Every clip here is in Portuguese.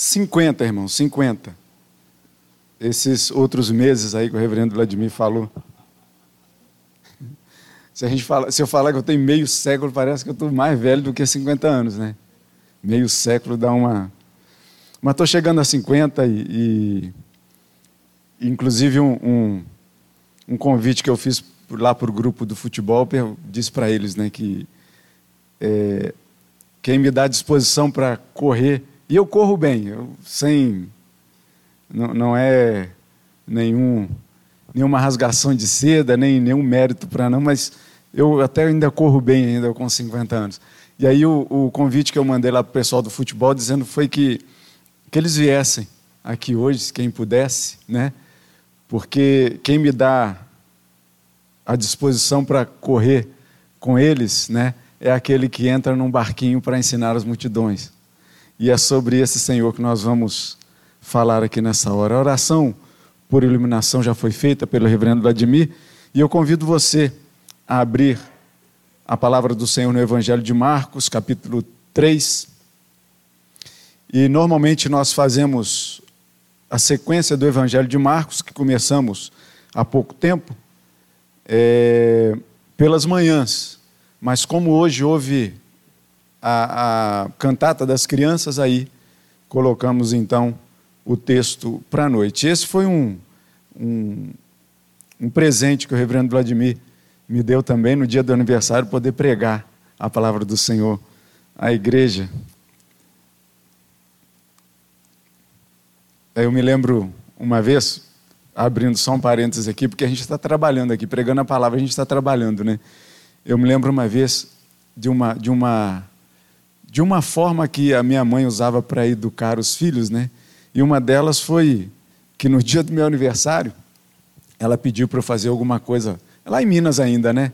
50, irmão, 50. Esses outros meses aí que o reverendo Vladimir falou. Se, a gente fala, se eu falar que eu tenho meio século, parece que eu estou mais velho do que 50 anos, né? Meio século dá uma. Mas estou chegando a 50 e. e inclusive, um, um, um, convite que eu fiz lá para o grupo do futebol, eu disse para eles né, que é, quem me dá disposição para correr, e eu corro bem, eu, sem. Não, não é nenhum, nenhuma rasgação de seda, nem nenhum mérito para não, mas eu até ainda corro bem ainda com 50 anos. E aí o, o convite que eu mandei lá para o pessoal do futebol dizendo foi que, que eles viessem aqui hoje, quem pudesse, né? Porque quem me dá a disposição para correr com eles, né? É aquele que entra num barquinho para ensinar as multidões. E é sobre esse Senhor que nós vamos falar aqui nessa hora. A oração por iluminação já foi feita pelo reverendo Vladimir, e eu convido você a abrir a palavra do Senhor no Evangelho de Marcos, capítulo 3. E normalmente nós fazemos a sequência do Evangelho de Marcos, que começamos há pouco tempo, é, pelas manhãs. Mas como hoje houve a, a cantata das crianças, aí colocamos então o texto para a noite. Esse foi um, um, um presente que o reverendo Vladimir me deu também no dia do aniversário poder pregar a palavra do Senhor à igreja. Eu me lembro uma vez, abrindo só um parênteses aqui, porque a gente está trabalhando aqui, pregando a palavra, a gente está trabalhando, né? Eu me lembro uma vez de uma, de uma, de uma forma que a minha mãe usava para educar os filhos, né? E uma delas foi que no dia do meu aniversário, ela pediu para eu fazer alguma coisa lá em Minas ainda, né?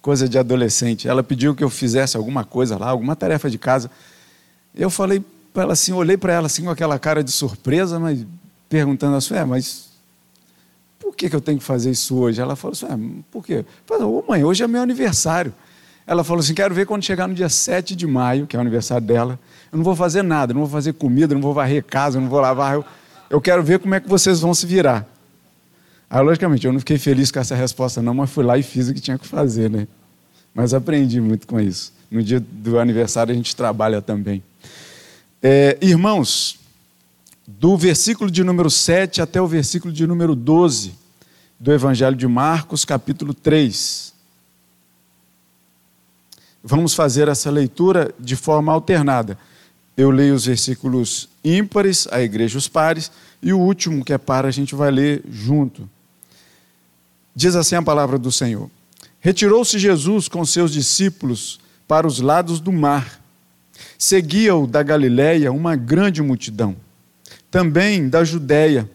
Coisa de adolescente. Ela pediu que eu fizesse alguma coisa lá, alguma tarefa de casa. Eu falei para ela assim, olhei para ela assim com aquela cara de surpresa, mas perguntando assim, é, mas por que, que eu tenho que fazer isso hoje? Ela falou assim, é, por quê? Eu falei, ô mãe, hoje é meu aniversário. Ela falou assim, quero ver quando chegar no dia 7 de maio, que é o aniversário dela, eu não vou fazer nada, não vou fazer comida, não vou varrer casa, não vou lavar. Eu, eu quero ver como é que vocês vão se virar. Aí, logicamente, eu não fiquei feliz com essa resposta, não, mas fui lá e fiz o que tinha que fazer, né? Mas aprendi muito com isso. No dia do aniversário a gente trabalha também. É, irmãos, do versículo de número 7 até o versículo de número 12 do Evangelho de Marcos, capítulo 3. Vamos fazer essa leitura de forma alternada. Eu leio os versículos ímpares, a igreja os pares, e o último, que é par, a gente vai ler junto. Diz assim a palavra do Senhor: Retirou-se Jesus com seus discípulos para os lados do mar. Seguia-o da Galiléia uma grande multidão, também da Judéia.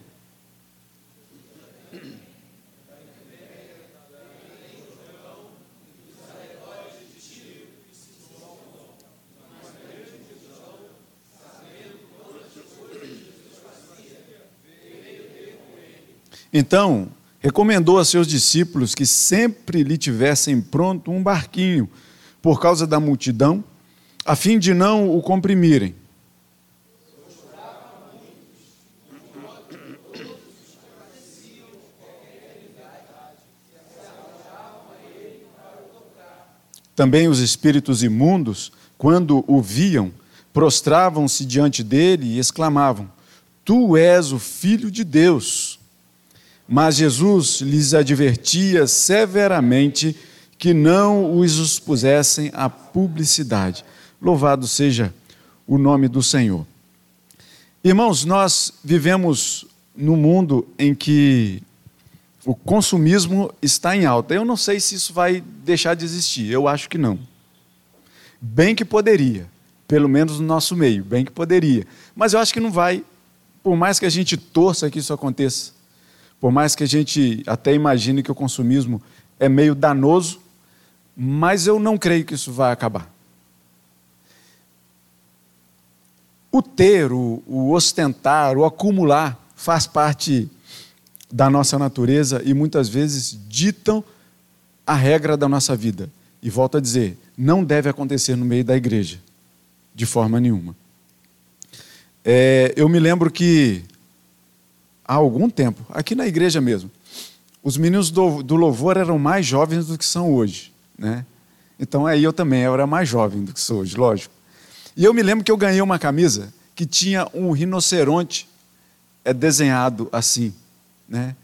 Então, recomendou a seus discípulos que sempre lhe tivessem pronto um barquinho, por causa da multidão, a fim de não o comprimirem. Também os espíritos imundos, quando o viam, prostravam-se diante dele e exclamavam: Tu és o filho de Deus. Mas Jesus lhes advertia severamente que não os expusessem à publicidade. Louvado seja o nome do Senhor. Irmãos, nós vivemos num mundo em que o consumismo está em alta. Eu não sei se isso vai deixar de existir, eu acho que não. Bem que poderia, pelo menos no nosso meio, bem que poderia. Mas eu acho que não vai, por mais que a gente torça que isso aconteça. Por mais que a gente até imagine que o consumismo é meio danoso, mas eu não creio que isso vai acabar. O ter, o, o ostentar, o acumular faz parte da nossa natureza e muitas vezes ditam a regra da nossa vida. E volto a dizer, não deve acontecer no meio da igreja, de forma nenhuma. É, eu me lembro que há algum tempo, aqui na igreja mesmo, os meninos do, do louvor eram mais jovens do que são hoje, né? Então aí eu também eu era mais jovem do que sou hoje, lógico. E eu me lembro que eu ganhei uma camisa que tinha um rinoceronte é desenhado assim, né?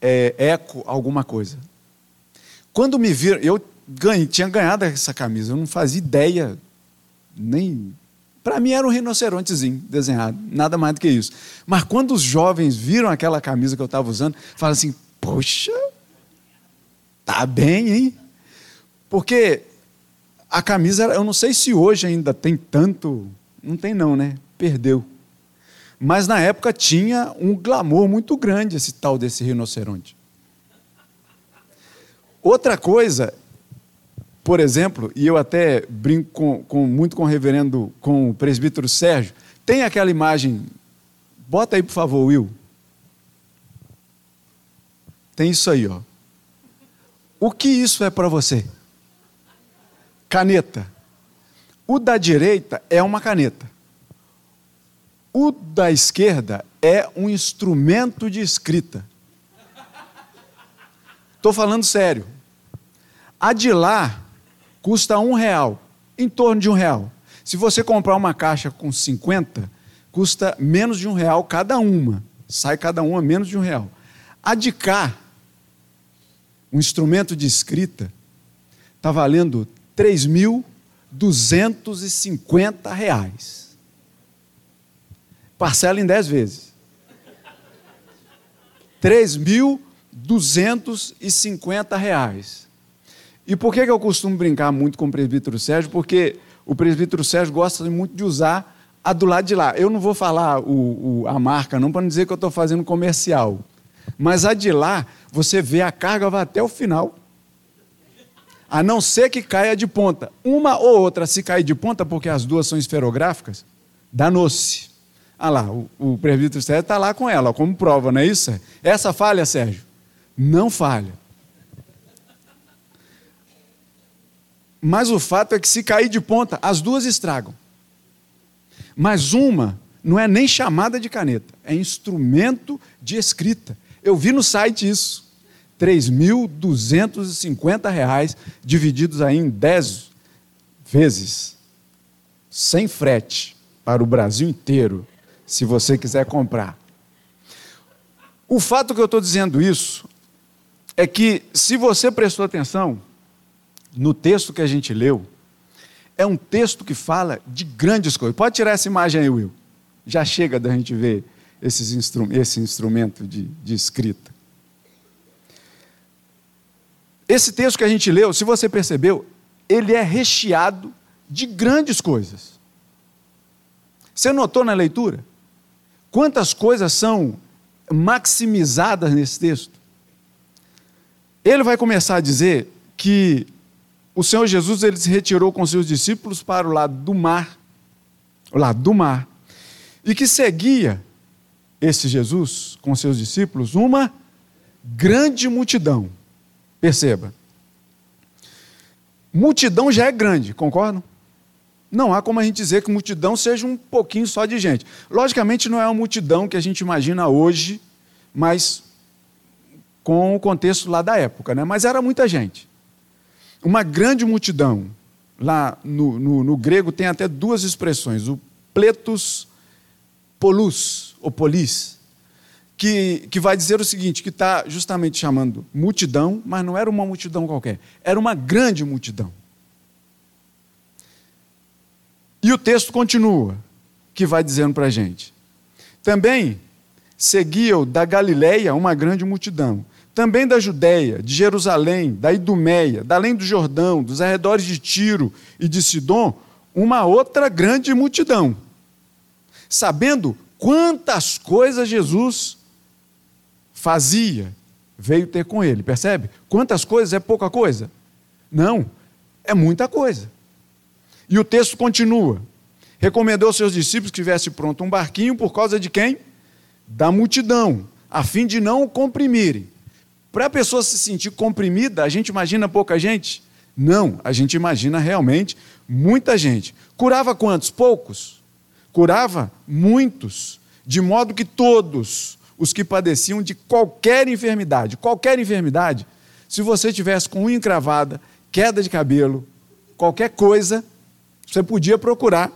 É, eco alguma coisa. Quando me viram, eu ganhei, tinha ganhado essa camisa, eu não fazia ideia nem para mim era um rinocerontezinho desenhado, nada mais do que isso. Mas quando os jovens viram aquela camisa que eu estava usando, falaram assim: Poxa, tá bem, hein? Porque a camisa, eu não sei se hoje ainda tem tanto. Não tem, não, né? Perdeu. Mas na época tinha um glamour muito grande esse tal desse rinoceronte. Outra coisa, por exemplo, e eu até brinco com, com, muito com o reverendo, com o presbítero Sérgio, tem aquela imagem. Bota aí, por favor, Will. Tem isso aí, ó. O que isso é para você? Caneta. O da direita é uma caneta. O da esquerda é um instrumento de escrita. Estou falando sério. A de lá custa um real, em torno de um real. Se você comprar uma caixa com 50, custa menos de um real cada uma. Sai cada uma menos de um real. A de cá um instrumento de escrita, está valendo 3.250 reais. Parcela em 10 vezes. 3.250 reais. E por que, que eu costumo brincar muito com o presbítero Sérgio? Porque o presbítero Sérgio gosta muito de usar a do lado de lá. Eu não vou falar o, o, a marca, não, para não dizer que eu estou fazendo comercial. Mas a de lá, você vê a carga vai até o final. A não ser que caia de ponta. Uma ou outra, se cair de ponta, porque as duas são esferográficas, danou-se. Ah lá, o, o presbítero Sérgio está lá com ela, como prova, não é isso? Essa falha, Sérgio? Não falha. Mas o fato é que se cair de ponta, as duas estragam. Mas uma não é nem chamada de caneta, é instrumento de escrita. Eu vi no site isso. R$ 3.250 divididos aí em 10 vezes, sem frete, para o Brasil inteiro, se você quiser comprar. O fato que eu estou dizendo isso é que, se você prestou atenção no texto que a gente leu, é um texto que fala de grandes coisas. Pode tirar essa imagem aí, Will. Já chega da gente ver esses instru esse instrumento de, de escrita. Esse texto que a gente leu, se você percebeu, ele é recheado de grandes coisas. Você notou na leitura? Quantas coisas são maximizadas nesse texto? Ele vai começar a dizer que o Senhor Jesus ele se retirou com seus discípulos para o lado do mar, o lado do mar, e que seguia esse Jesus com seus discípulos uma grande multidão. Perceba. Multidão já é grande, concordam? Não há como a gente dizer que multidão seja um pouquinho só de gente. Logicamente, não é uma multidão que a gente imagina hoje, mas com o contexto lá da época, né? mas era muita gente. Uma grande multidão. Lá no, no, no grego tem até duas expressões: o pletos polus, ou polis, que, que vai dizer o seguinte: que está justamente chamando multidão, mas não era uma multidão qualquer, era uma grande multidão. E o texto continua, que vai dizendo para a gente. Também seguiam da Galileia uma grande multidão, também da Judéia, de Jerusalém, da Idumeia, da além do Jordão, dos arredores de Tiro e de Sidom, uma outra grande multidão sabendo quantas coisas Jesus fazia, veio ter com ele, percebe? Quantas coisas é pouca coisa? Não, é muita coisa. E o texto continua. Recomendou aos seus discípulos que tivesse pronto um barquinho por causa de quem? Da multidão, a fim de não o comprimirem. Para a pessoa se sentir comprimida, a gente imagina pouca gente? Não, a gente imagina realmente muita gente. Curava quantos? Poucos. curava muitos, de modo que todos os que padeciam de qualquer enfermidade, qualquer enfermidade, se você tivesse com unha encravada, queda de cabelo, qualquer coisa, você podia procurar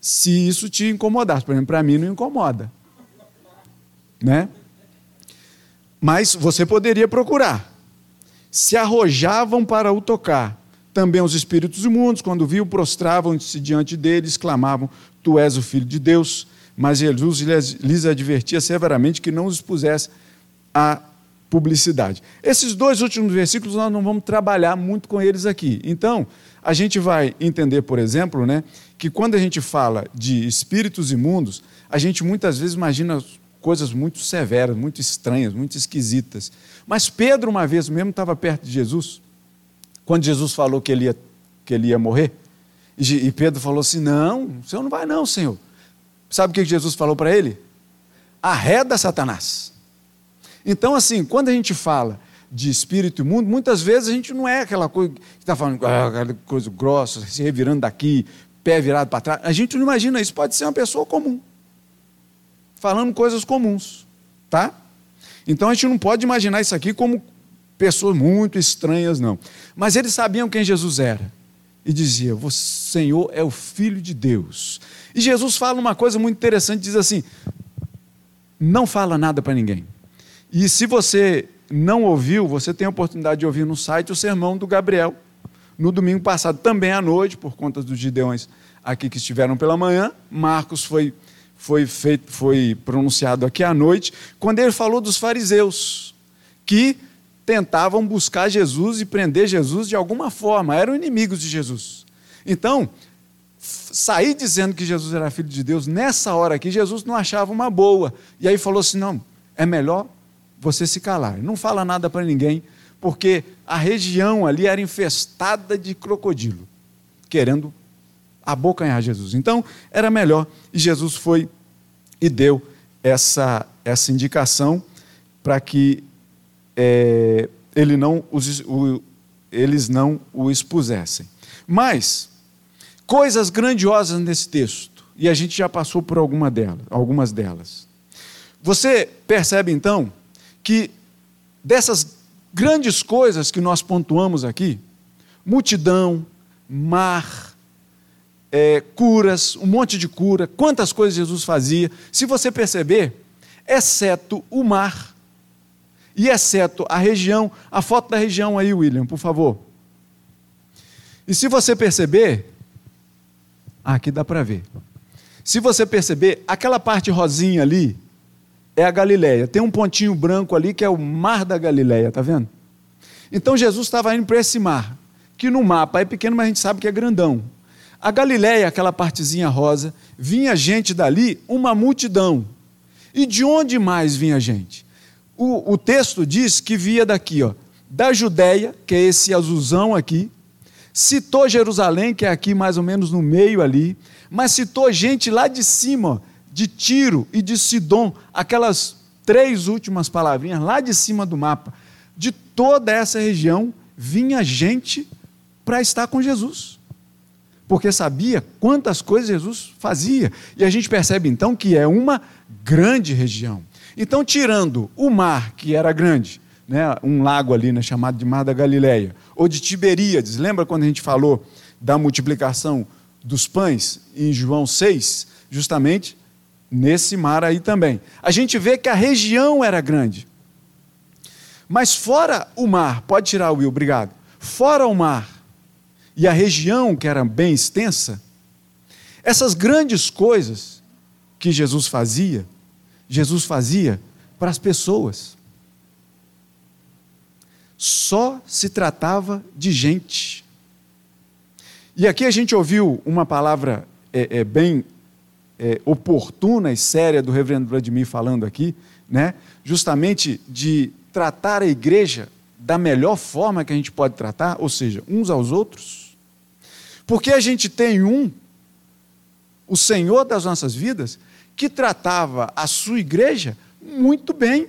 se isso te incomodasse. Por exemplo, para mim não incomoda. Né? Mas você poderia procurar. Se arrojavam para o tocar. Também os espíritos imundos, quando viam, prostravam-se diante dele, exclamavam: Tu és o filho de Deus. Mas Jesus lhes advertia severamente que não os expusesse a publicidade. Esses dois últimos versículos nós não vamos trabalhar muito com eles aqui. Então, a gente vai entender, por exemplo, né, que quando a gente fala de espíritos imundos, a gente muitas vezes imagina coisas muito severas, muito estranhas, muito esquisitas. Mas Pedro, uma vez mesmo, estava perto de Jesus, quando Jesus falou que ele ia, que ele ia morrer, e Pedro falou assim: Não, o senhor não vai, não, Senhor. Sabe o que Jesus falou para ele? Arreda Satanás. Então, assim, quando a gente fala de espírito imundo, muitas vezes a gente não é aquela coisa que está falando, ah, aquela coisa grossa, se revirando daqui, pé virado para trás. A gente não imagina isso, pode ser uma pessoa comum, falando coisas comuns, tá? Então a gente não pode imaginar isso aqui como pessoas muito estranhas, não. Mas eles sabiam quem Jesus era e dizia: O Senhor é o Filho de Deus. E Jesus fala uma coisa muito interessante: diz assim, não fala nada para ninguém. E se você não ouviu, você tem a oportunidade de ouvir no site o sermão do Gabriel, no domingo passado, também à noite, por conta dos gideões aqui que estiveram pela manhã. Marcos foi, foi, feito, foi pronunciado aqui à noite, quando ele falou dos fariseus, que tentavam buscar Jesus e prender Jesus de alguma forma, eram inimigos de Jesus. Então, sair dizendo que Jesus era filho de Deus, nessa hora aqui, Jesus não achava uma boa. E aí falou assim: não, é melhor você se calar. Não fala nada para ninguém, porque a região ali era infestada de crocodilo, querendo abocanhar Jesus. Então, era melhor. E Jesus foi e deu essa, essa indicação para que é, ele não os, o, eles não o expusessem. Mas, coisas grandiosas nesse texto, e a gente já passou por alguma delas, algumas delas. Você percebe então que dessas grandes coisas que nós pontuamos aqui, multidão, mar, é, curas, um monte de cura, quantas coisas Jesus fazia, se você perceber, exceto o mar e exceto a região, a foto da região aí, William, por favor. E se você perceber, ah, aqui dá para ver. Se você perceber, aquela parte rosinha ali, é a Galileia. Tem um pontinho branco ali que é o mar da Galileia, tá vendo? Então Jesus estava indo para esse mar, que no mapa é pequeno, mas a gente sabe que é grandão. A Galileia, aquela partezinha rosa, vinha gente dali, uma multidão. E de onde mais vinha gente? O, o texto diz que via daqui, ó, da Judéia, que é esse azulzão aqui, citou Jerusalém, que é aqui mais ou menos no meio ali, mas citou gente lá de cima, de Tiro e de Sidom, aquelas três últimas palavrinhas lá de cima do mapa, de toda essa região vinha gente para estar com Jesus. Porque sabia quantas coisas Jesus fazia. E a gente percebe então que é uma grande região. Então, tirando o mar, que era grande, né, um lago ali né, chamado de Mar da Galileia, ou de Tiberíades, lembra quando a gente falou da multiplicação dos pães em João 6? Justamente nesse mar aí também. A gente vê que a região era grande. Mas fora o mar, pode tirar o Will, obrigado. Fora o mar e a região que era bem extensa, essas grandes coisas que Jesus fazia, Jesus fazia para as pessoas. Só se tratava de gente. E aqui a gente ouviu uma palavra é, é, bem é, oportuna e séria do reverendo Vladimir falando aqui, né? justamente de tratar a igreja da melhor forma que a gente pode tratar, ou seja, uns aos outros. Porque a gente tem um, o Senhor das nossas vidas, que tratava a sua igreja muito bem.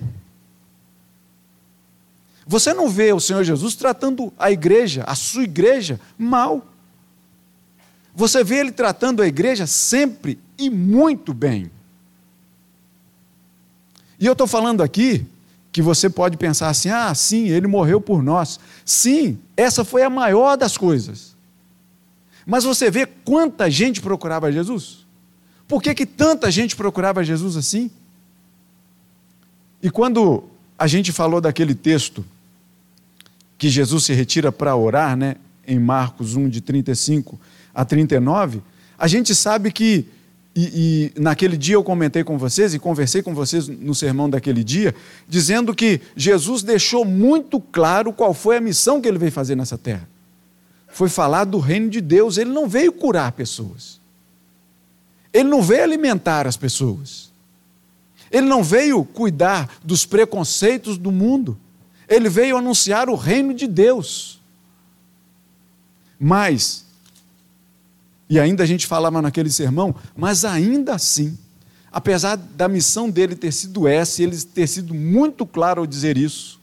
Você não vê o Senhor Jesus tratando a igreja, a sua igreja, mal. Você vê ele tratando a igreja sempre e muito bem. E eu estou falando aqui que você pode pensar assim: ah, sim, ele morreu por nós. Sim, essa foi a maior das coisas. Mas você vê quanta gente procurava Jesus? Por que, que tanta gente procurava Jesus assim? E quando a gente falou daquele texto que Jesus se retira para orar, né, em Marcos 1, de 35 a 39, a gente sabe que, e, e, naquele dia eu comentei com vocês e conversei com vocês no sermão daquele dia, dizendo que Jesus deixou muito claro qual foi a missão que ele veio fazer nessa terra. Foi falar do reino de Deus, ele não veio curar pessoas. Ele não veio alimentar as pessoas. Ele não veio cuidar dos preconceitos do mundo. Ele veio anunciar o reino de Deus. Mas, e ainda a gente falava naquele sermão, mas ainda assim, apesar da missão dele ter sido essa, ele ter sido muito claro ao dizer isso,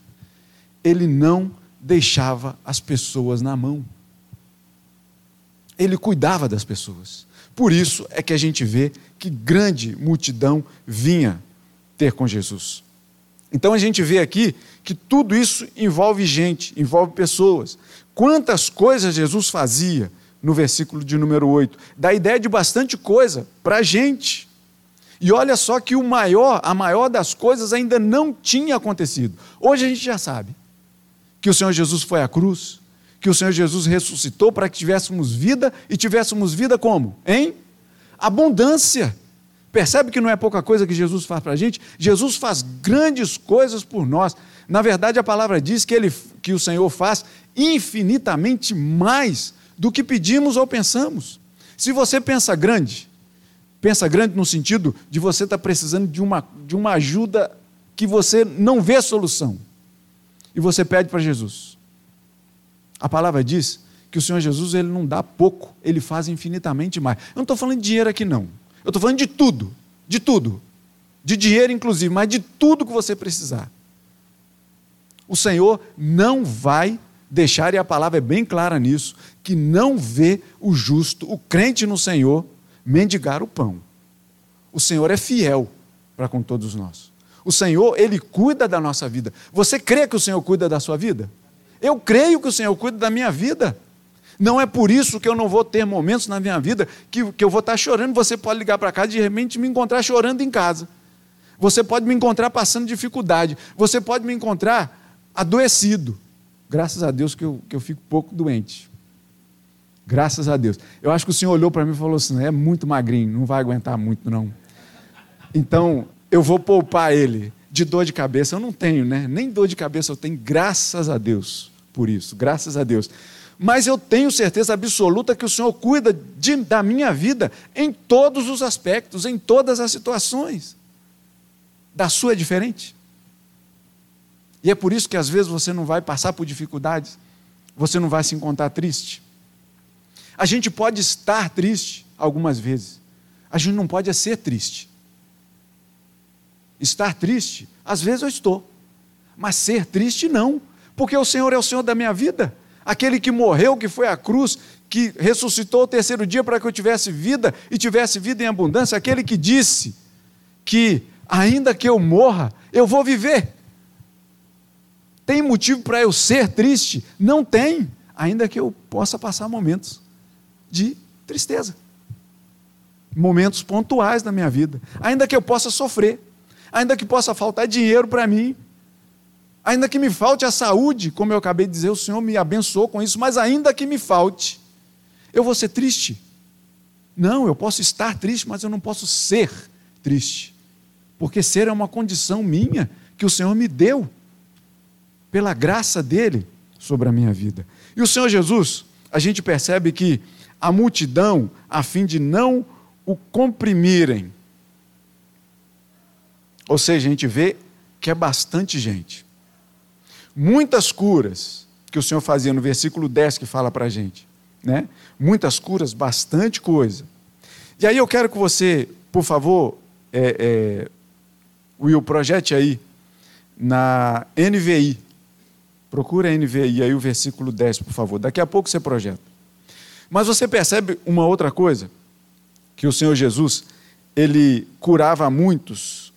ele não deixava as pessoas na mão. Ele cuidava das pessoas. Por isso é que a gente vê que grande multidão vinha ter com Jesus. Então a gente vê aqui que tudo isso envolve gente, envolve pessoas. Quantas coisas Jesus fazia no versículo de número 8? Dá ideia de bastante coisa para a gente. E olha só que o maior, a maior das coisas ainda não tinha acontecido. Hoje a gente já sabe que o Senhor Jesus foi à cruz, que o Senhor Jesus ressuscitou para que tivéssemos vida e tivéssemos vida como? Em abundância. Percebe que não é pouca coisa que Jesus faz para a gente? Jesus faz grandes coisas por nós. Na verdade, a palavra diz que, ele, que o Senhor faz infinitamente mais do que pedimos ou pensamos. Se você pensa grande, pensa grande no sentido de você estar tá precisando de uma, de uma ajuda que você não vê solução, e você pede para Jesus. A palavra diz que o Senhor Jesus ele não dá pouco, ele faz infinitamente mais. Eu não estou falando de dinheiro aqui, não. Eu estou falando de tudo, de tudo. De dinheiro, inclusive, mas de tudo que você precisar. O Senhor não vai deixar, e a palavra é bem clara nisso, que não vê o justo, o crente no Senhor, mendigar o pão. O Senhor é fiel para com todos nós. O Senhor, Ele cuida da nossa vida. Você crê que o Senhor cuida da sua vida? Eu creio que o Senhor cuida da minha vida. Não é por isso que eu não vou ter momentos na minha vida que, que eu vou estar chorando. Você pode ligar para casa e de repente me encontrar chorando em casa. Você pode me encontrar passando dificuldade. Você pode me encontrar adoecido. Graças a Deus que eu, que eu fico pouco doente. Graças a Deus. Eu acho que o Senhor olhou para mim e falou assim: é muito magrinho, não vai aguentar muito, não. Então, eu vou poupar ele de dor de cabeça. Eu não tenho, né? Nem dor de cabeça eu tenho, graças a Deus por isso, graças a Deus mas eu tenho certeza absoluta que o Senhor cuida de, da minha vida em todos os aspectos, em todas as situações. Da sua é diferente. E é por isso que às vezes você não vai passar por dificuldades, você não vai se encontrar triste. A gente pode estar triste algumas vezes, a gente não pode é ser triste. Estar triste, às vezes eu estou, mas ser triste não, porque o Senhor é o Senhor da minha vida aquele que morreu, que foi à cruz, que ressuscitou o terceiro dia para que eu tivesse vida e tivesse vida em abundância, aquele que disse que, ainda que eu morra, eu vou viver. Tem motivo para eu ser triste? Não tem, ainda que eu possa passar momentos de tristeza. Momentos pontuais na minha vida, ainda que eu possa sofrer, ainda que possa faltar dinheiro para mim, Ainda que me falte a saúde, como eu acabei de dizer, o Senhor me abençoou com isso, mas ainda que me falte, eu vou ser triste. Não, eu posso estar triste, mas eu não posso ser triste. Porque ser é uma condição minha que o Senhor me deu, pela graça dele sobre a minha vida. E o Senhor Jesus, a gente percebe que a multidão, a fim de não o comprimirem, ou seja, a gente vê que é bastante gente muitas curas que o Senhor fazia no versículo 10 que fala para a gente. Né? Muitas curas, bastante coisa. E aí eu quero que você, por favor, é, é, Will, projete aí na NVI. Procura a NVI aí o versículo 10, por favor. Daqui a pouco você projeta. Mas você percebe uma outra coisa? Que o Senhor Jesus, ele curava muitos,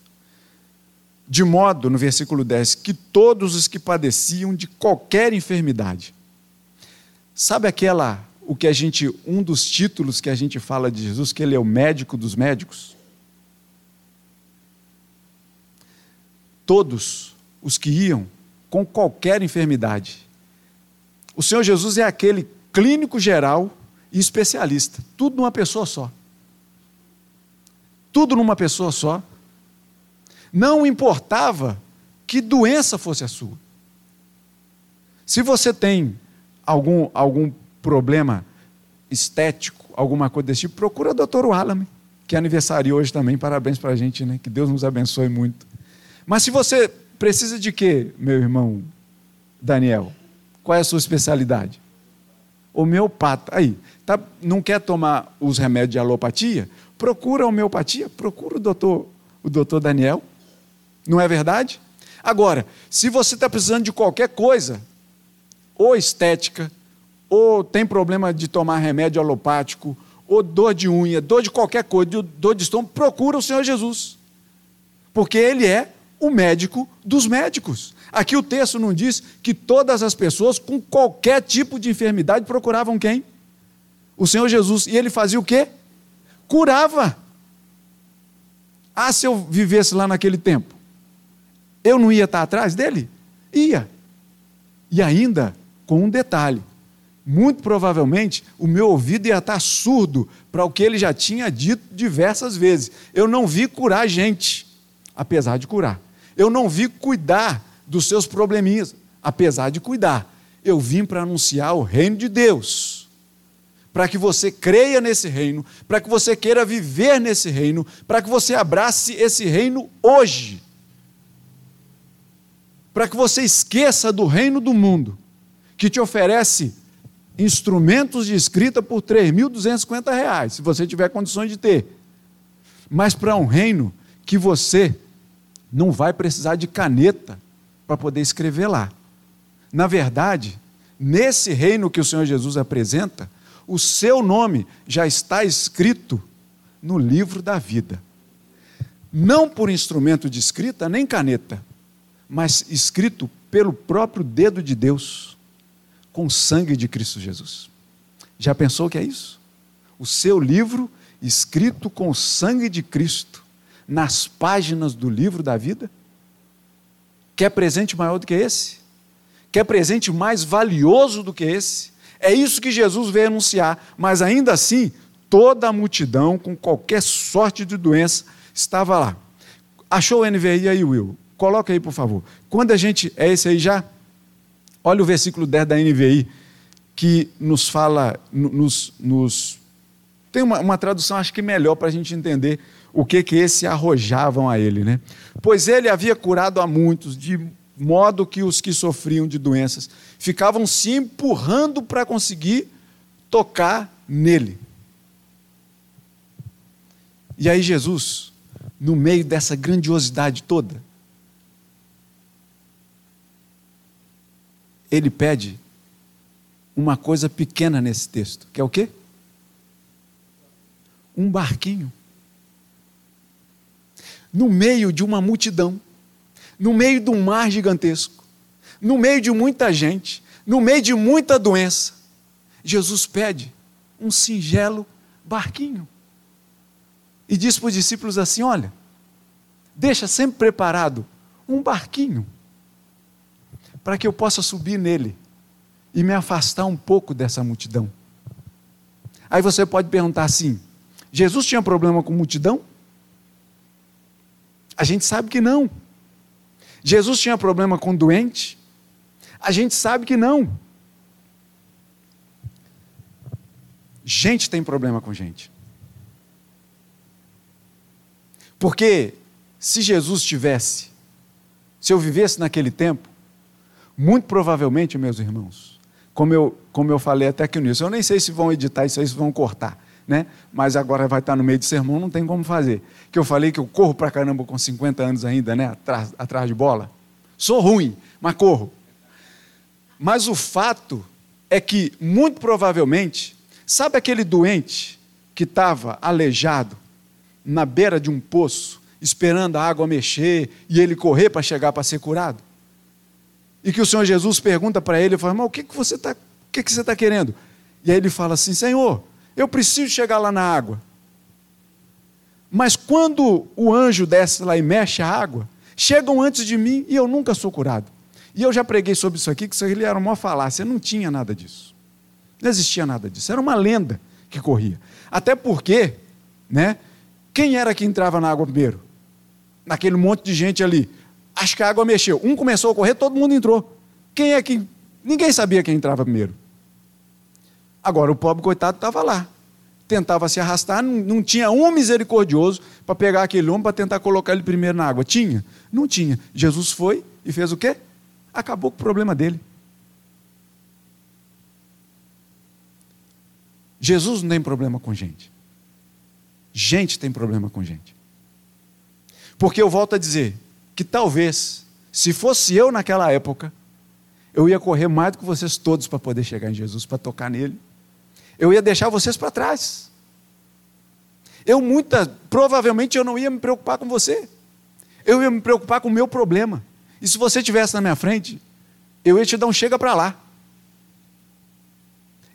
de modo, no versículo 10, que todos os que padeciam de qualquer enfermidade. Sabe aquela, o que a gente, um dos títulos que a gente fala de Jesus, que ele é o médico dos médicos? Todos os que iam com qualquer enfermidade. O Senhor Jesus é aquele clínico geral e especialista, tudo numa pessoa só. Tudo numa pessoa só. Não importava que doença fosse a sua. Se você tem algum, algum problema estético, alguma coisa desse tipo, procura o doutor Wallace, que é aniversário hoje também. Parabéns para a gente, né? Que Deus nos abençoe muito. Mas se você precisa de quê, meu irmão Daniel? Qual é a sua especialidade? Homeopata. Aí, tá, não quer tomar os remédios de alopatia? Procura homeopatia, procura o doutor, o doutor Daniel. Não é verdade? Agora, se você está precisando de qualquer coisa, ou estética, ou tem problema de tomar remédio alopático, ou dor de unha, dor de qualquer coisa, dor de estômago, procura o Senhor Jesus. Porque Ele é o médico dos médicos. Aqui o texto não diz que todas as pessoas com qualquer tipo de enfermidade procuravam quem? O Senhor Jesus. E ele fazia o quê? Curava. Ah, se eu vivesse lá naquele tempo, eu não ia estar atrás dele? Ia. E ainda com um detalhe: muito provavelmente o meu ouvido ia estar surdo para o que ele já tinha dito diversas vezes. Eu não vi curar gente, apesar de curar. Eu não vim cuidar dos seus probleminhas, apesar de cuidar. Eu vim para anunciar o reino de Deus. Para que você creia nesse reino, para que você queira viver nesse reino, para que você abrace esse reino hoje. Para que você esqueça do reino do mundo, que te oferece instrumentos de escrita por R$ 3.250, se você tiver condições de ter. Mas para um reino que você não vai precisar de caneta para poder escrever lá. Na verdade, nesse reino que o Senhor Jesus apresenta, o seu nome já está escrito no livro da vida. Não por instrumento de escrita nem caneta, mas escrito pelo próprio dedo de Deus, com sangue de Cristo Jesus. Já pensou que é isso? O seu livro escrito com o sangue de Cristo nas páginas do livro da vida? Quer presente maior do que esse? Quer presente mais valioso do que esse? É isso que Jesus veio anunciar, mas ainda assim, toda a multidão, com qualquer sorte de doença, estava lá. Achou o NVI aí, Will? Coloca aí, por favor. Quando a gente. É esse aí já? Olha o versículo 10 da NVI, que nos fala, nos. nos tem uma, uma tradução, acho que melhor para a gente entender o que que esse arrojavam a ele, né? Pois ele havia curado a muitos, de modo que os que sofriam de doenças ficavam se empurrando para conseguir tocar nele. E aí Jesus, no meio dessa grandiosidade toda, ele pede uma coisa pequena nesse texto, que é o quê? Um barquinho no meio de uma multidão, no meio de um mar gigantesco, no meio de muita gente, no meio de muita doença, Jesus pede um singelo barquinho. E diz para os discípulos assim: olha, deixa sempre preparado um barquinho, para que eu possa subir nele e me afastar um pouco dessa multidão. Aí você pode perguntar assim: Jesus tinha problema com multidão? A gente sabe que não. Jesus tinha problema com doente? A gente sabe que não. Gente tem problema com gente. Porque se Jesus tivesse, se eu vivesse naquele tempo, muito provavelmente, meus irmãos, como eu, como eu falei até aqui nisso, eu nem sei se vão editar isso aí, se vão cortar né? mas agora vai estar no meio de sermão, não tem como fazer. Que eu falei que eu corro para caramba com 50 anos ainda, né? atrás, atrás de bola. Sou ruim, mas corro. Mas o fato é que, muito provavelmente, Sabe aquele doente que estava aleijado na beira de um poço, esperando a água mexer e ele correr para chegar para ser curado? E que o Senhor Jesus pergunta para ele, fala, mas o que, que você está que que está querendo? E aí ele fala assim, Senhor, eu preciso chegar lá na água. Mas quando o anjo desce lá e mexe a água, chegam antes de mim e eu nunca sou curado. E eu já preguei sobre isso aqui, que isso ali era uma falácia, não tinha nada disso. Não existia nada disso, era uma lenda que corria. Até porque, né, quem era que entrava na água primeiro? Naquele monte de gente ali. Acho que a água mexeu. Um começou a correr, todo mundo entrou. Quem é que. Ninguém sabia quem entrava primeiro. Agora, o pobre coitado estava lá tentava se arrastar, não, não tinha um misericordioso para pegar aquele homem para tentar colocar ele primeiro na água. Tinha? Não tinha. Jesus foi e fez o quê? Acabou com o problema dele. Jesus não tem problema com gente. Gente tem problema com gente. Porque eu volto a dizer que talvez, se fosse eu naquela época, eu ia correr mais do que vocês todos para poder chegar em Jesus, para tocar nele eu ia deixar vocês para trás. Eu muita, provavelmente eu não ia me preocupar com você. Eu ia me preocupar com o meu problema. E se você estivesse na minha frente, eu ia te dar um chega para lá.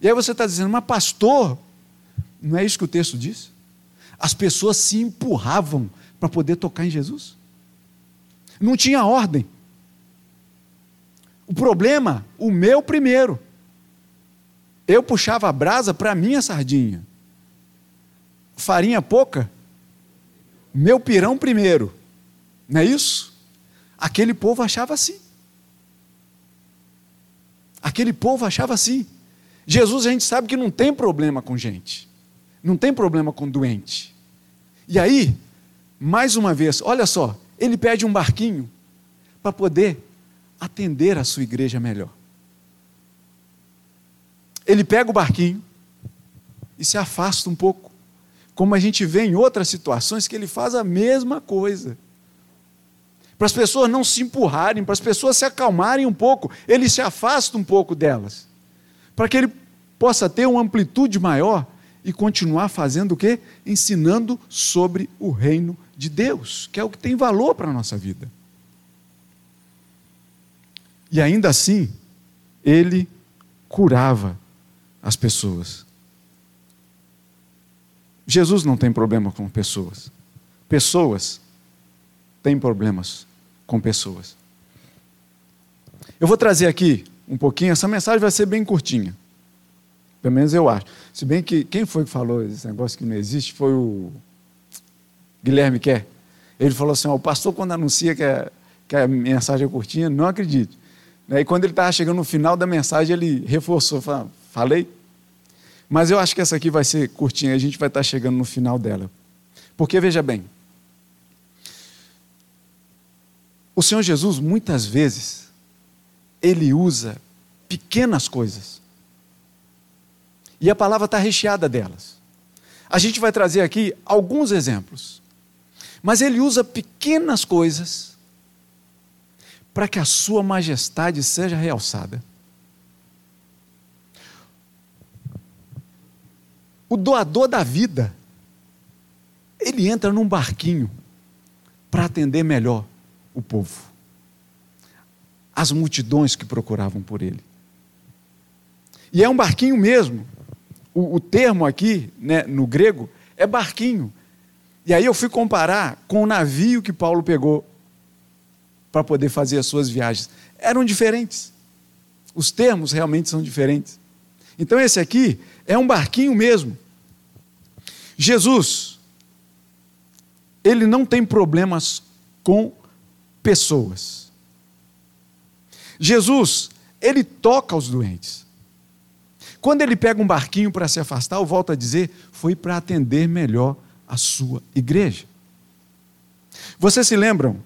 E aí você está dizendo, mas pastor, não é isso que o texto diz? As pessoas se empurravam para poder tocar em Jesus. Não tinha ordem. O problema, o meu primeiro. Eu puxava a brasa para minha sardinha. Farinha pouca, meu pirão primeiro. Não é isso? Aquele povo achava assim. Aquele povo achava assim. Jesus a gente sabe que não tem problema com gente. Não tem problema com doente. E aí, mais uma vez, olha só, ele pede um barquinho para poder atender a sua igreja melhor ele pega o barquinho e se afasta um pouco. Como a gente vê em outras situações que ele faz a mesma coisa. Para as pessoas não se empurrarem, para as pessoas se acalmarem um pouco, ele se afasta um pouco delas. Para que ele possa ter uma amplitude maior e continuar fazendo o quê? Ensinando sobre o reino de Deus, que é o que tem valor para a nossa vida. E ainda assim, ele curava as pessoas. Jesus não tem problema com pessoas. Pessoas têm problemas com pessoas. Eu vou trazer aqui um pouquinho, essa mensagem vai ser bem curtinha. Pelo menos eu acho. Se bem que quem foi que falou esse negócio que não existe foi o Guilherme Quer. Ele falou assim: ó, o pastor, quando anuncia que a, que a mensagem é curtinha, não acredite. E quando ele estava chegando no final da mensagem, ele reforçou: falou, Falei? Mas eu acho que essa aqui vai ser curtinha, a gente vai estar chegando no final dela. Porque veja bem, o Senhor Jesus muitas vezes ele usa pequenas coisas. E a palavra está recheada delas. A gente vai trazer aqui alguns exemplos. Mas ele usa pequenas coisas para que a sua majestade seja realçada. O doador da vida, ele entra num barquinho para atender melhor o povo, as multidões que procuravam por ele. E é um barquinho mesmo. O, o termo aqui, né, no grego, é barquinho. E aí eu fui comparar com o navio que Paulo pegou para poder fazer as suas viagens. Eram diferentes. Os termos realmente são diferentes. Então esse aqui é um barquinho mesmo. Jesus, ele não tem problemas com pessoas. Jesus, ele toca os doentes. Quando ele pega um barquinho para se afastar, eu volto a dizer, foi para atender melhor a sua igreja. Vocês se lembram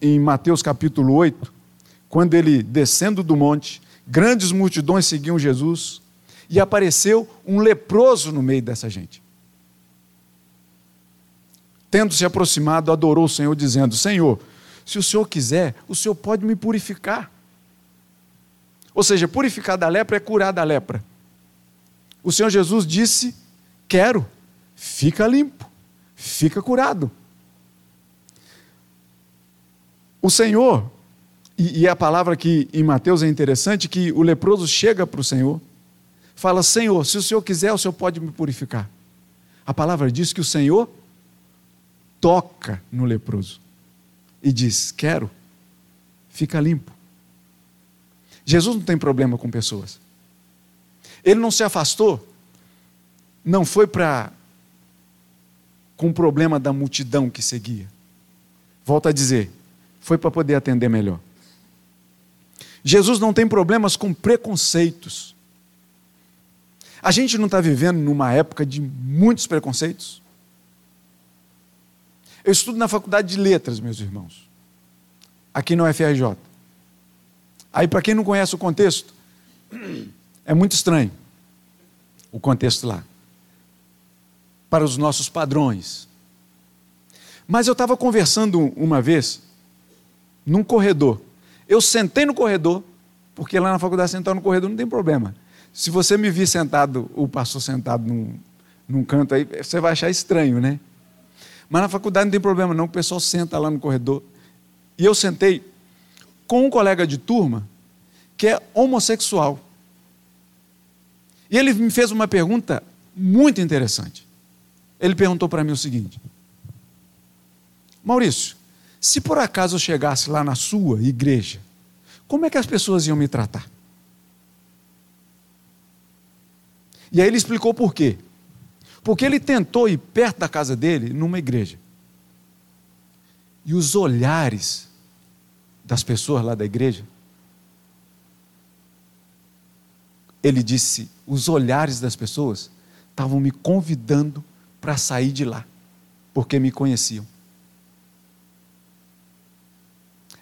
em Mateus capítulo 8, quando ele descendo do monte, grandes multidões seguiam Jesus, e apareceu um leproso no meio dessa gente. Tendo se aproximado, adorou o Senhor, dizendo: Senhor, se o Senhor quiser, o Senhor pode me purificar. Ou seja, purificar da lepra é curar da lepra. o Senhor Jesus disse: Quero, fica limpo, fica curado. O Senhor, e, a palavra que em Mateus é interessante, que o leproso chega para o Senhor, fala: Senhor, se o Senhor quiser, o Senhor pode me purificar. A palavra diz que o Senhor toca no leproso e diz: Quero, fica limpo. Jesus não tem problema com pessoas. Ele não se afastou, não foi para com o problema da multidão que seguia. Volto a dizer, foi para poder atender melhor. Jesus não tem problemas com preconceitos. A gente não está vivendo numa época de muitos preconceitos? Eu estudo na faculdade de letras, meus irmãos, aqui no FRJ. Aí, para quem não conhece o contexto, é muito estranho o contexto lá, para os nossos padrões. Mas eu estava conversando uma vez, num corredor. Eu sentei no corredor, porque lá na faculdade sentar no corredor não tem problema. Se você me vir sentado, o pastor sentado num, num canto aí, você vai achar estranho, né? Mas na faculdade não tem problema, não, o pessoal senta lá no corredor. E eu sentei com um colega de turma que é homossexual. E ele me fez uma pergunta muito interessante. Ele perguntou para mim o seguinte: Maurício, se por acaso eu chegasse lá na sua igreja, como é que as pessoas iam me tratar? E aí ele explicou por quê. Porque ele tentou ir perto da casa dele, numa igreja. E os olhares das pessoas lá da igreja, ele disse: os olhares das pessoas estavam me convidando para sair de lá, porque me conheciam.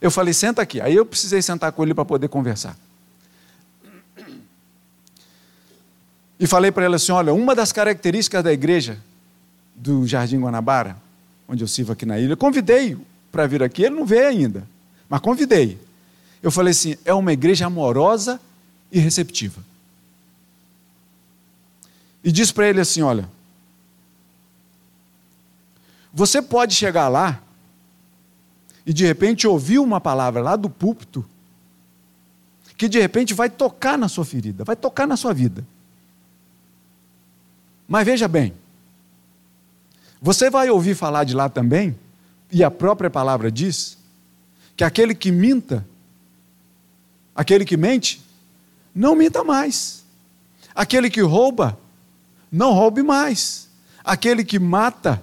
Eu falei: senta aqui. Aí eu precisei sentar com ele para poder conversar. E falei para ele assim: olha, uma das características da igreja do Jardim Guanabara, onde eu sirvo aqui na ilha, convidei para vir aqui, ele não veio ainda, mas convidei. Eu falei assim: é uma igreja amorosa e receptiva. E disse para ele assim: olha, você pode chegar lá e de repente ouvir uma palavra lá do púlpito que de repente vai tocar na sua ferida, vai tocar na sua vida. Mas veja bem, você vai ouvir falar de lá também, e a própria palavra diz, que aquele que minta, aquele que mente, não minta mais. Aquele que rouba, não roube mais. Aquele que mata,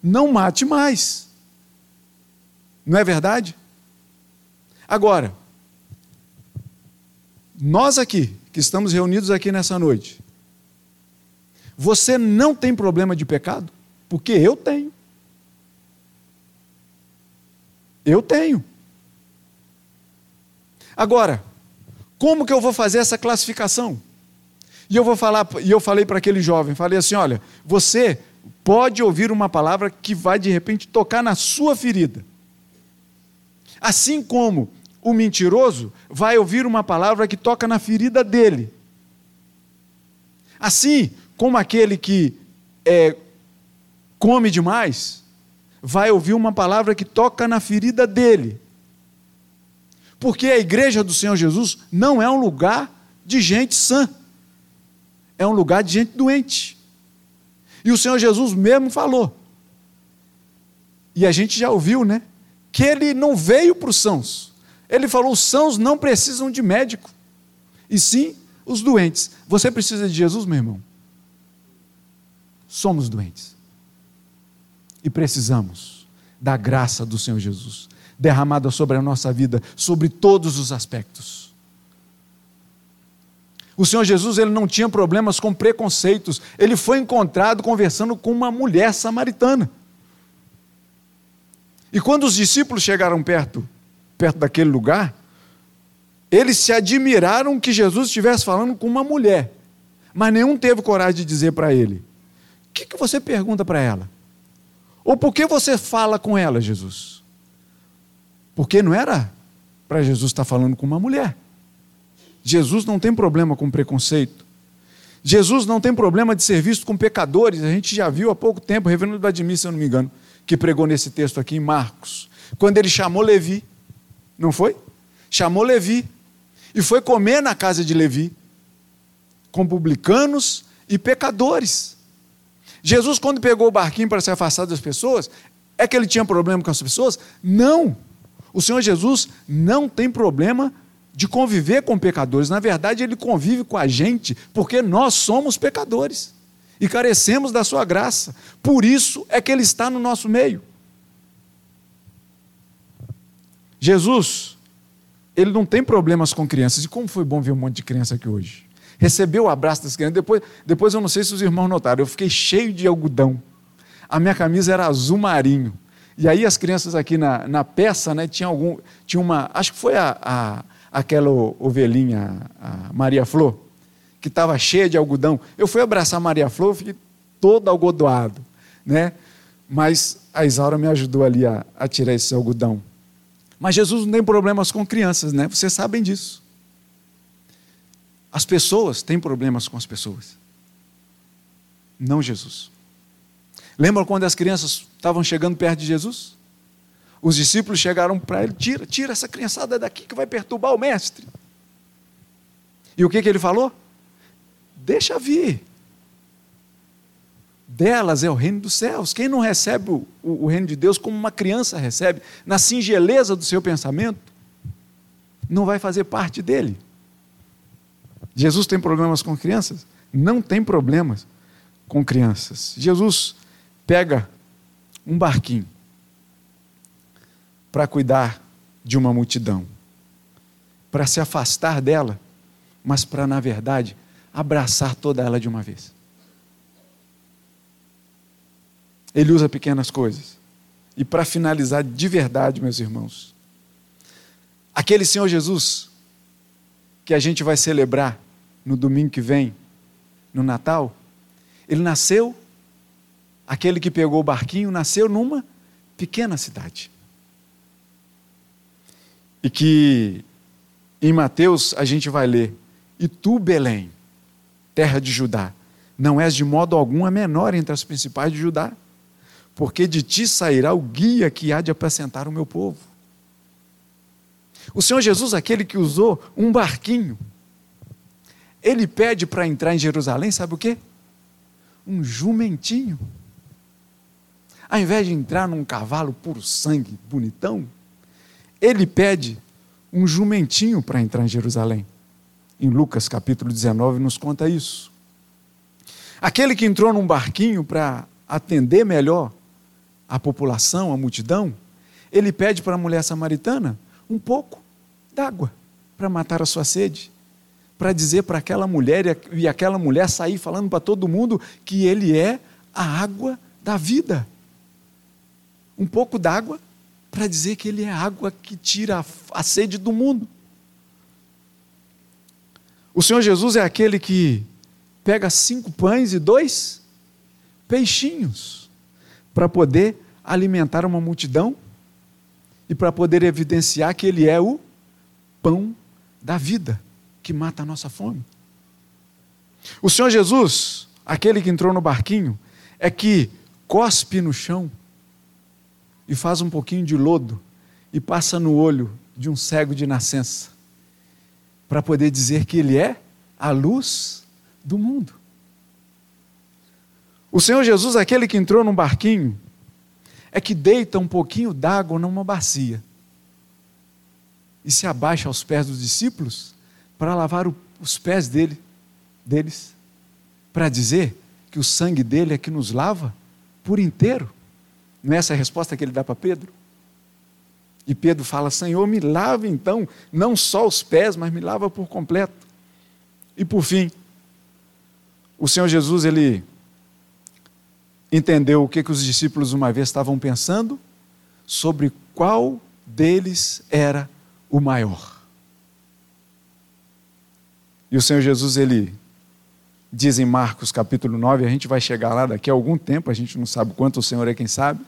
não mate mais. Não é verdade? Agora, nós aqui, que estamos reunidos aqui nessa noite, você não tem problema de pecado? Porque eu tenho. Eu tenho. Agora, como que eu vou fazer essa classificação? E eu vou falar, e eu falei para aquele jovem, falei assim, olha, você pode ouvir uma palavra que vai de repente tocar na sua ferida. Assim como o mentiroso vai ouvir uma palavra que toca na ferida dele. Assim, como aquele que é, come demais, vai ouvir uma palavra que toca na ferida dele. Porque a igreja do Senhor Jesus não é um lugar de gente sã, é um lugar de gente doente. E o Senhor Jesus mesmo falou, e a gente já ouviu, né? Que ele não veio para os sãos. Ele falou: os sãos não precisam de médico, e sim os doentes. Você precisa de Jesus, meu irmão? Somos doentes. E precisamos da graça do Senhor Jesus, derramada sobre a nossa vida, sobre todos os aspectos. O Senhor Jesus ele não tinha problemas com preconceitos. Ele foi encontrado conversando com uma mulher samaritana. E quando os discípulos chegaram perto, perto daquele lugar, eles se admiraram que Jesus estivesse falando com uma mulher. Mas nenhum teve coragem de dizer para ele: que, que você pergunta para ela? Ou por que você fala com ela, Jesus? Porque não era para Jesus estar falando com uma mulher. Jesus não tem problema com preconceito. Jesus não tem problema de ser visto com pecadores. A gente já viu há pouco tempo, reverendo Vladimir, se eu não me engano, que pregou nesse texto aqui em Marcos, quando ele chamou Levi, não foi? Chamou Levi e foi comer na casa de Levi com publicanos e pecadores. Jesus, quando pegou o barquinho para se afastar das pessoas, é que ele tinha problema com as pessoas? Não. O Senhor Jesus não tem problema de conviver com pecadores. Na verdade, ele convive com a gente porque nós somos pecadores e carecemos da sua graça. Por isso é que ele está no nosso meio. Jesus, ele não tem problemas com crianças. E como foi bom ver um monte de criança aqui hoje. Recebeu o abraço das crianças. Depois, depois eu não sei se os irmãos notaram, eu fiquei cheio de algodão. A minha camisa era azul marinho. E aí as crianças aqui na, na peça, né, tinha algum, tinha uma, acho que foi a, a aquela ovelhinha, a Maria Flor, que estava cheia de algodão. Eu fui abraçar a Maria Flor, fiquei todo algodoado, né? Mas a Isaura me ajudou ali a, a tirar esse algodão. Mas Jesus não tem problemas com crianças, né? Vocês sabem disso. As pessoas têm problemas com as pessoas. Não Jesus. Lembra quando as crianças estavam chegando perto de Jesus? Os discípulos chegaram para ele: tira, tira essa criançada daqui que vai perturbar o mestre. E o que, que ele falou? Deixa vir. Delas é o reino dos céus. Quem não recebe o, o, o reino de Deus como uma criança recebe, na singeleza do seu pensamento, não vai fazer parte dele. Jesus tem problemas com crianças? Não tem problemas com crianças. Jesus pega um barquinho para cuidar de uma multidão, para se afastar dela, mas para, na verdade, abraçar toda ela de uma vez. Ele usa pequenas coisas. E para finalizar de verdade, meus irmãos, aquele Senhor Jesus que a gente vai celebrar no domingo que vem, no Natal, ele nasceu, aquele que pegou o barquinho, nasceu numa pequena cidade. E que em Mateus a gente vai ler: E tu, Belém, terra de Judá, não és de modo algum a menor entre as principais de Judá, porque de ti sairá o guia que há de apacentar o meu povo. O Senhor Jesus, aquele que usou um barquinho, ele pede para entrar em Jerusalém, sabe o quê? Um jumentinho. Ao invés de entrar num cavalo puro sangue, bonitão, ele pede um jumentinho para entrar em Jerusalém. Em Lucas capítulo 19 nos conta isso. Aquele que entrou num barquinho para atender melhor a população, a multidão, ele pede para a mulher samaritana um pouco d'água para matar a sua sede, para dizer para aquela mulher e aquela mulher sair falando para todo mundo que ele é a água da vida. Um pouco d'água para dizer que ele é a água que tira a sede do mundo. O Senhor Jesus é aquele que pega cinco pães e dois peixinhos para poder alimentar uma multidão e para poder evidenciar que Ele é o pão da vida que mata a nossa fome. O Senhor Jesus, aquele que entrou no barquinho, é que cospe no chão e faz um pouquinho de lodo e passa no olho de um cego de nascença, para poder dizer que ele é a luz do mundo. O Senhor Jesus, aquele que entrou num barquinho, é que deita um pouquinho d'água numa bacia e se abaixa aos pés dos discípulos para lavar o, os pés dele, deles, para dizer que o sangue dele é que nos lava por inteiro. Não é a resposta que ele dá para Pedro? E Pedro fala: Senhor, me lava então, não só os pés, mas me lava por completo. E por fim, o Senhor Jesus, ele entendeu o que, que os discípulos uma vez estavam pensando sobre qual deles era o maior. E o Senhor Jesus, ele diz em Marcos capítulo 9, a gente vai chegar lá daqui a algum tempo, a gente não sabe quanto o Senhor é quem sabe,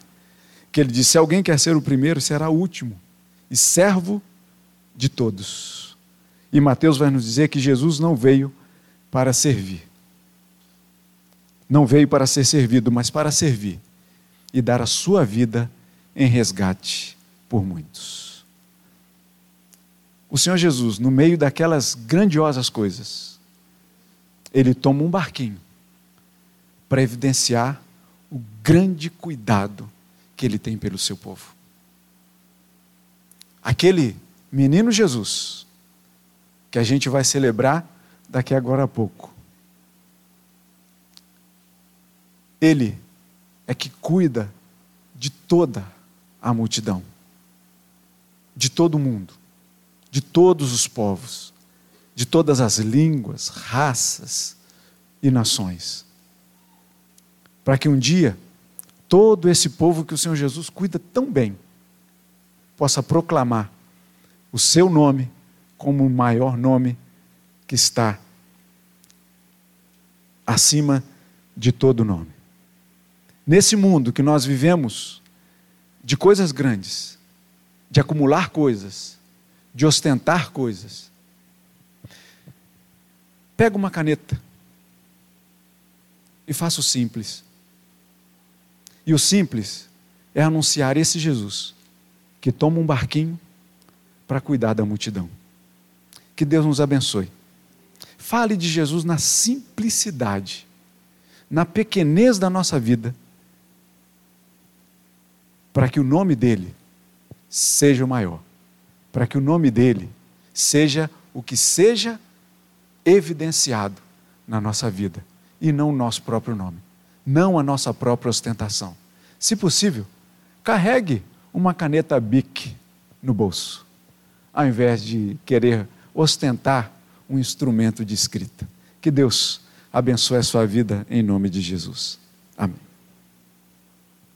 que ele disse: Se alguém quer ser o primeiro, será o último, e servo de todos. E Mateus vai nos dizer que Jesus não veio para servir, não veio para ser servido, mas para servir e dar a sua vida em resgate por muitos. O Senhor Jesus, no meio daquelas grandiosas coisas, ele toma um barquinho para evidenciar o grande cuidado que ele tem pelo seu povo. Aquele menino Jesus, que a gente vai celebrar daqui agora a pouco, ele é que cuida de toda a multidão, de todo mundo, de todos os povos, de todas as línguas, raças e nações. Para que um dia todo esse povo que o Senhor Jesus cuida tão bem possa proclamar o seu nome como o maior nome que está acima de todo nome. Nesse mundo que nós vivemos, de coisas grandes, de acumular coisas, de ostentar coisas, pega uma caneta e faça o simples. E o simples é anunciar esse Jesus que toma um barquinho para cuidar da multidão. Que Deus nos abençoe. Fale de Jesus na simplicidade, na pequenez da nossa vida para que o nome dele seja o maior, para que o nome dele seja o que seja evidenciado na nossa vida e não o nosso próprio nome, não a nossa própria ostentação. Se possível, carregue uma caneta Bic no bolso, ao invés de querer ostentar um instrumento de escrita. Que Deus abençoe a sua vida em nome de Jesus. Amém.